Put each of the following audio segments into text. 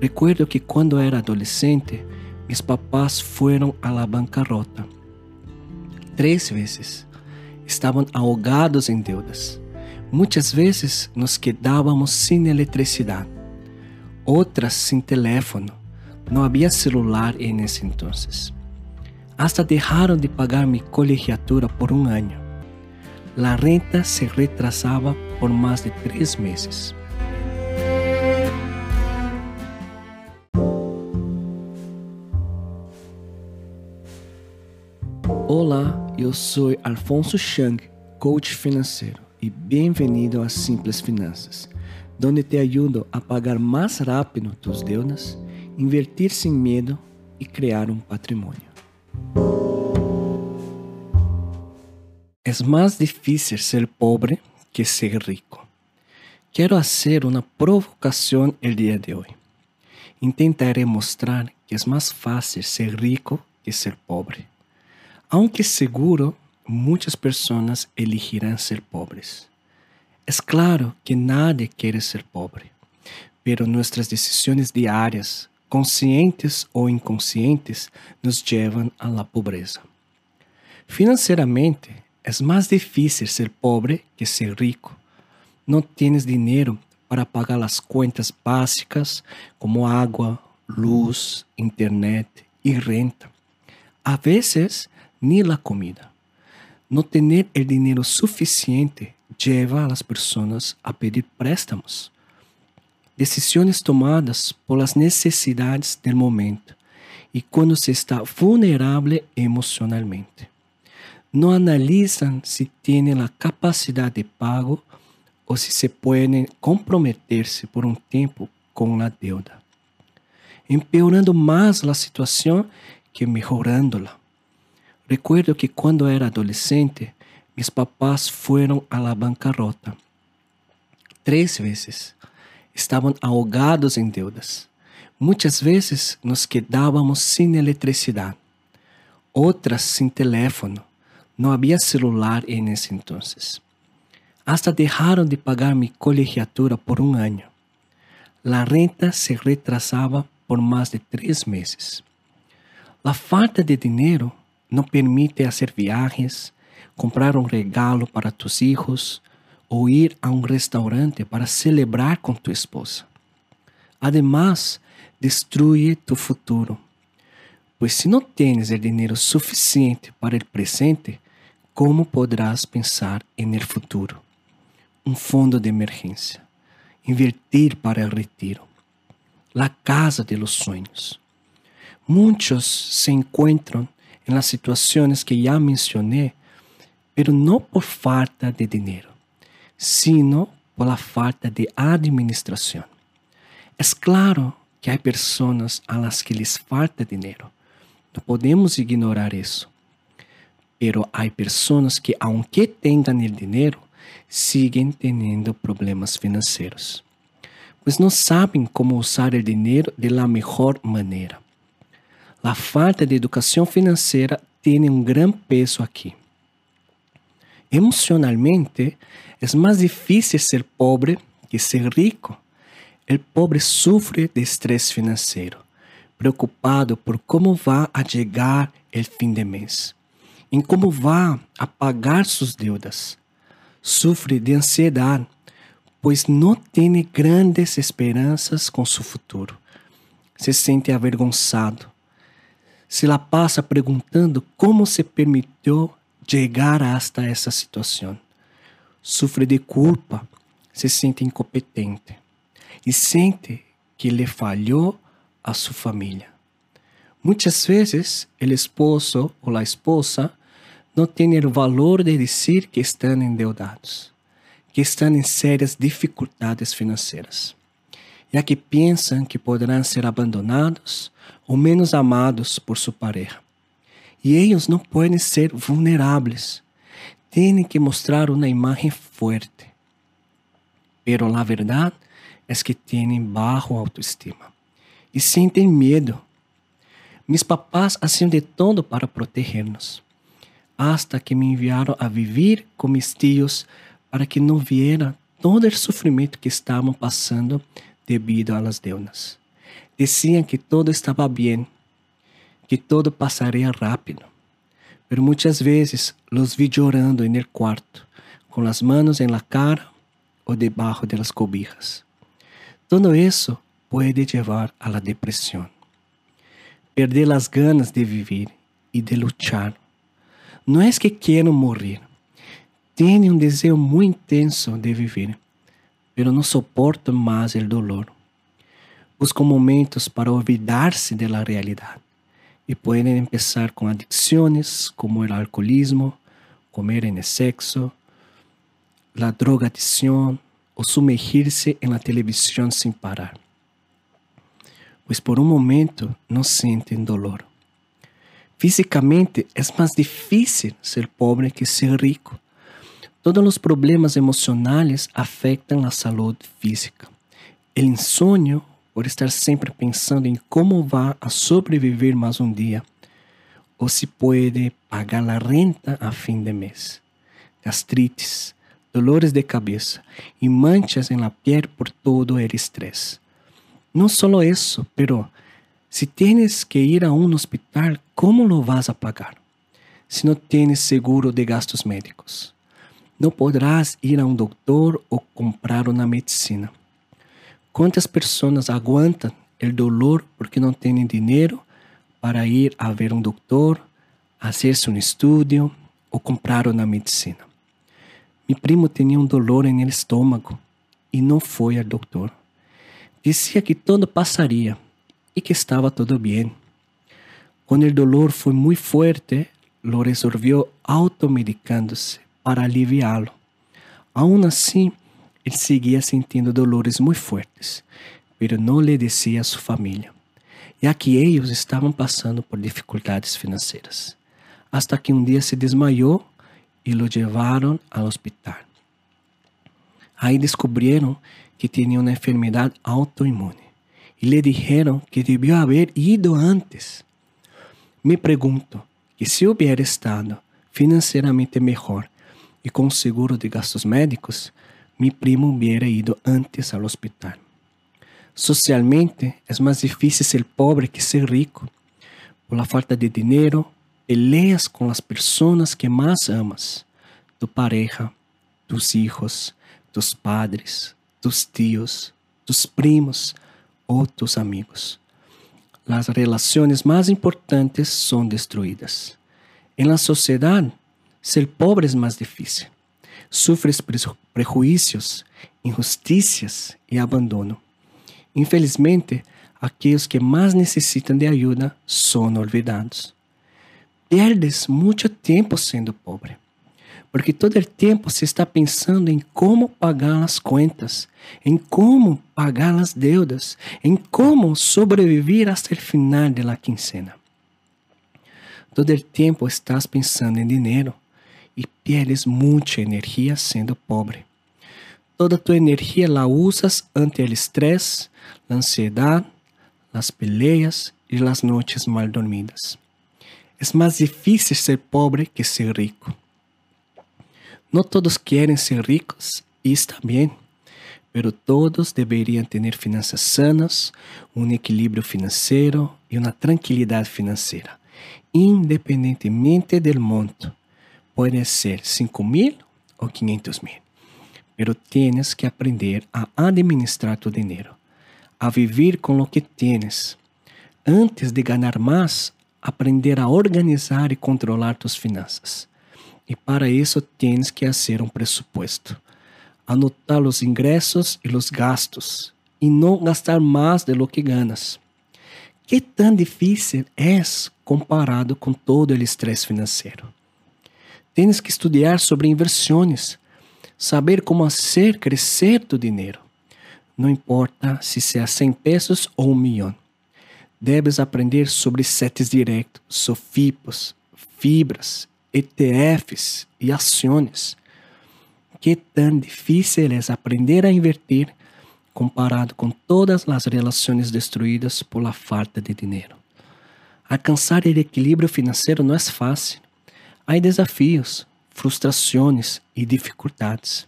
Recuerdo que cuando era adolescente, mis papás fueron a la bancarrota. Tres veces. Estaban ahogados en deudas. Muchas veces nos quedábamos sin electricidad. Otras sin teléfono. No había celular en ese entonces. Hasta dejaron de pagar mi colegiatura por un año. La renta se retrasaba por más de tres meses. Olá, eu sou Alfonso Chang, coach financeiro, e bem-vindo a Simples Finanças, onde te ajudo a pagar mais rápido tus deudas, invertir sem medo e criar um patrimônio. É mais difícil ser pobre que ser rico. Quero fazer uma provocação el dia de hoje. Intentaré mostrar que é mais fácil ser rico que ser pobre. Aunque seguro, muitas pessoas elegirão ser pobres. É claro que nadie quer ser pobre, pero nossas decisões diárias, conscientes ou inconscientes, nos levam a la pobreza. Financeiramente, é mais difícil ser pobre que ser rico. Não tienes dinheiro para pagar as contas básicas como água, luz, internet e renta. A vezes, ni la comida. No tener el dinero suficiente lleva a las personas a pedir préstamos. Decisões tomadas por las necesidades del momento e quando se está vulnerável emocionalmente. Não analisam se têm a capacidade de pago ou se se podem comprometer-se por um tempo com a deuda, empeorando mais a situação que melhorando-la. Recuerdo que cuando era adolescente, mis papás fueron a la bancarrota. Tres veces. Estaban ahogados en deudas. Muchas veces nos quedábamos sin electricidad. Otras sin teléfono. No había celular en ese entonces. Hasta dejaron de pagar mi colegiatura por un año. La renta se retrasaba por más de tres meses. La falta de dinero não permite fazer viagens, comprar um regalo para tus hijos ou ir a um restaurante para celebrar com tu esposa. Además, destruye tu futuro, pois se não tens o dinheiro suficiente para o presente, como podrás pensar em el futuro? Um fundo de emergência, invertir para o retiro, la casa de los sueños. Muitos se encontram en las situaciones que ya mencioné, pero no por falta de dinero, sino por la falta de administración. Es claro que hay personas a las que les falta dinero. No podemos ignorar eso. Pero hay personas que, aunque tengan el dinero, siguen teniendo problemas financieros, pues no saben cómo usar el dinero de la mejor manera. A falta de educação financeira tem um grande peso aqui. Emocionalmente, é mais difícil ser pobre que ser rico. O pobre sofre de estresse financeiro, preocupado por como vai a chegar o fim de mês, em como vai a pagar suas deudas. Sofre de ansiedade, pois não tem grandes esperanças com seu futuro. Se sente avergonçado, se la passa perguntando como se permitiu chegar hasta essa situação. Sufre de culpa, se sente incompetente e sente que lhe falhou a sua família. Muitas vezes, o esposo ou a esposa não têm o valor de dizer que estão endeudados, que estão em sérias dificuldades financeiras já que pensam que poderão ser abandonados ou menos amados por sua pareja. E eles não podem ser vulneráveis. Têm que mostrar uma imagem forte. Pero a verdade é que têm baixo autoestima e sentem medo. Mis papás haciam de todo para proteger-nos, hasta que me enviaram a viver com mis tios para que não viera todo o sofrimento que estavam passando debido a las deudas. Decían que todo estaba bien, que todo pasaría rápido. Pero muchas veces los vi llorando en el cuarto, con las manos en la cara o debajo de las cobijas. Todo eso puede llevar a la depresión. Perder las ganas de vivir y de luchar. No es que quieran morir, tienen un deseo muy intenso de vivir, pero no soportan más el dolor. Buscan momentos para olvidarse de la realidad y pueden empezar con adicciones como el alcoholismo, comer en el sexo, la drogadicción o sumergirse en la televisión sin parar. Pues por un momento no sienten dolor. Físicamente es más difícil ser pobre que ser rico. Todos los problemas emocionales afectan la salud física. El insomnio por estar sempre pensando em como vai a sobreviver mais um dia, ou se pode pagar a renta a fim de mês. Gastrites, dolores de cabeça e manchas en la piel por todo o estresse. Não só isso, pero se tienes que ir a um hospital, como lo vas a pagar? Se não tienes seguro de gastos médicos. Não podrás ir a um doutor ou comprar uma medicina. Quantas pessoas aguentam o dolor porque não têm dinheiro para ir a ver um doutor, fazer-se um estudo ou comprar uma medicina? Meu primo tinha um dolor no estômago e não foi ao doutor. Dizia que tudo passaria e que estava tudo bem. Quando o dolor foi muito forte, lo resolveu automedicando-se para aliviá-lo. Aún assim, ele seguia sentindo dolores muito fortes, pero não lhe dizia a sua família, já que eles estavam passando por dificuldades financeiras. Hasta que um dia se desmaiou e lo levaram ao hospital. Aí descobriram que tinha uma enfermidade autoimune e lhe disseram que deviu haver ido antes. Me pergunto que se hubiera estado financeiramente melhor e com seguro de gastos médicos, mi primo hubiera ido antes al hospital. Socialmente es más difícil ser pobre que ser rico. Por falta de dinero, peleas con las personas que más amas, tu pareja, tus hijos, tus padres, tus tíos, tus primos o tus amigos. Las relaciones más importantes son destruidas. En la sociedad, ser pobre es más difícil sufres prejuízos, injusticias e abandono. Infelizmente, aqueles que mais necessitam de ajuda são olvidados. Perdes muito tempo sendo pobre, porque todo o tempo se está pensando em como pagar as contas, em como pagar as deudas, em como sobreviver até o final da quincena. Todo o tempo estás pensando em dinheiro e pierdes muita energia sendo pobre. Toda tu energia la usas ante o estresse, a ansiedade, as peleas e as noites mal dormidas. É mais difícil ser pobre que ser rico. Não todos querem ser ricos e está bem, pero todos deveriam ter finanças sanas, um equilíbrio financeiro e uma tranquilidade financeira, independentemente do monto Puede ser 5 mil o 500 mil, pero tienes que aprender a administrar tu dinero, a vivir con lo que tienes. Antes de ganar más, aprender a organizar y controlar tus finanzas. Y para eso tienes que hacer un presupuesto, anotar los ingresos y los gastos y no gastar más de lo que ganas. ¿Qué tan difícil es comparado con todo el estrés financiero? Tens que estudar sobre inversões, saber como fazer crescer tu dinheiro. Não importa se seja 100 pesos ou um milhão. Debes aprender sobre setes diretos, sofipos, fibras, ETFs e ações. Que tão difícil é aprender a invertir comparado com todas as relações destruídas por la falta de dinheiro. Alcançar o equilíbrio financeiro não é fácil. Há desafios, frustrações e dificuldades.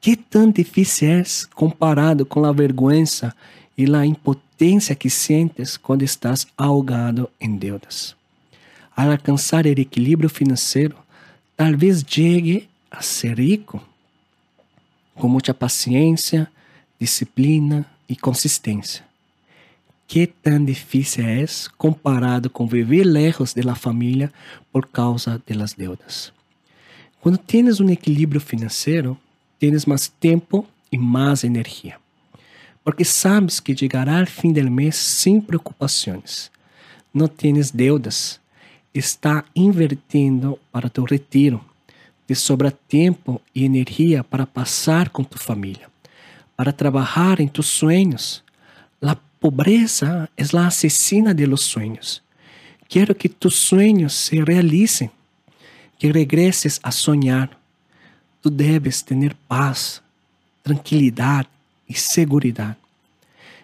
Que tão difícil é comparado com a vergonha e a impotência que sientes quando estás ahogado em deudas. Al alcançar o equilíbrio financeiro, talvez chegue a ser rico com muita paciência, disciplina e consistência. Que tão difícil é comparado com viver lejos da família por causa das deudas. Quando tienes um equilíbrio financeiro, tienes mais tempo e mais energia, porque sabes que chegará ao fim do mês sem preocupações. Não tienes deudas, está invertindo para tu retiro. Te sobra tempo e energia para passar com tu família, para trabalhar em tus. A pobreza é a assassina de los sueños. Quero que tus sueños se realicem, que regreses a sonhar. Tu debes ter paz, tranquilidade e segurança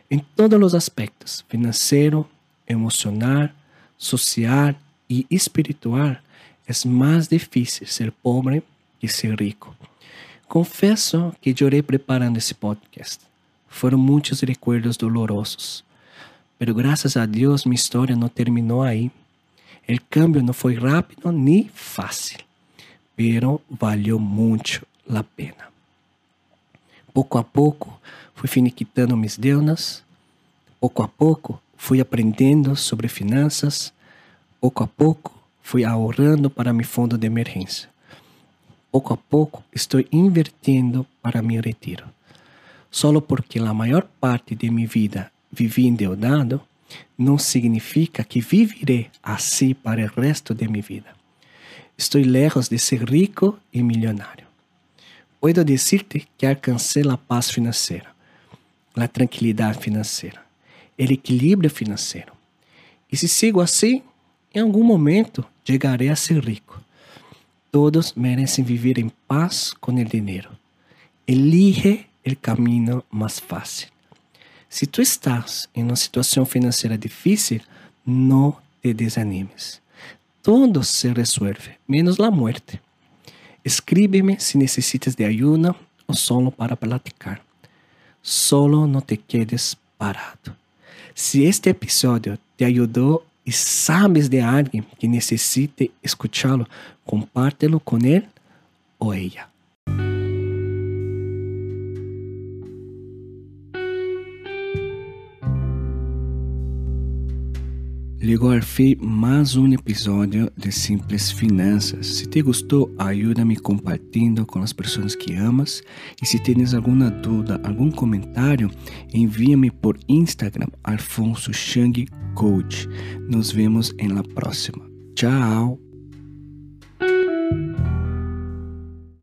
em todos os aspectos financeiro, emocional, social e espiritual, é mais difícil ser pobre que ser rico. Confesso que chorei preparando esse podcast. Foram muitos recuerdos dolorosos. Mas graças a Deus minha história não terminou aí. O cambio não foi rápido nem fácil, pero valeu muito a pena. Pouco a pouco fui finiquitando mis deudas, pouco a pouco fui aprendendo sobre finanças, Pouco a pouco, fui ahorrando para meu fundo de emergência. Pouco a pouco, estou invertindo para meu retiro. Solo porque a maior parte de minha vida vivi endeudado, não significa que viverei assim para o resto de minha vida. Estou lejos de ser rico e milionário. Puedo dizer-te que alcancei a paz financeira, a tranquilidade financeira, o equilíbrio financeiro. E se sigo assim, em algum momento chegarei a ser rico. Todos merecem viver em paz com o dinheiro. Elige o caminho mais fácil. Se tu estás em uma situação financeira difícil, não te desanimes. Todo se resuelve, menos a morte. Escríbeme se necessitas de ajuda ou solo para platicar. Solo não te quedes parado. Se este episódio te ajudou e sabes de alguém que necessite escuchá-lo, compártelo com ele ou ela. Ao fim mais um episódio de Simples Finanças. Se te gostou, ajuda-me compartilhando com as pessoas que amas. E se tens alguma dúvida, algum comentário, envia-me por Instagram, Alfonso Chang Coach. Nos vemos em la próxima. Tchau!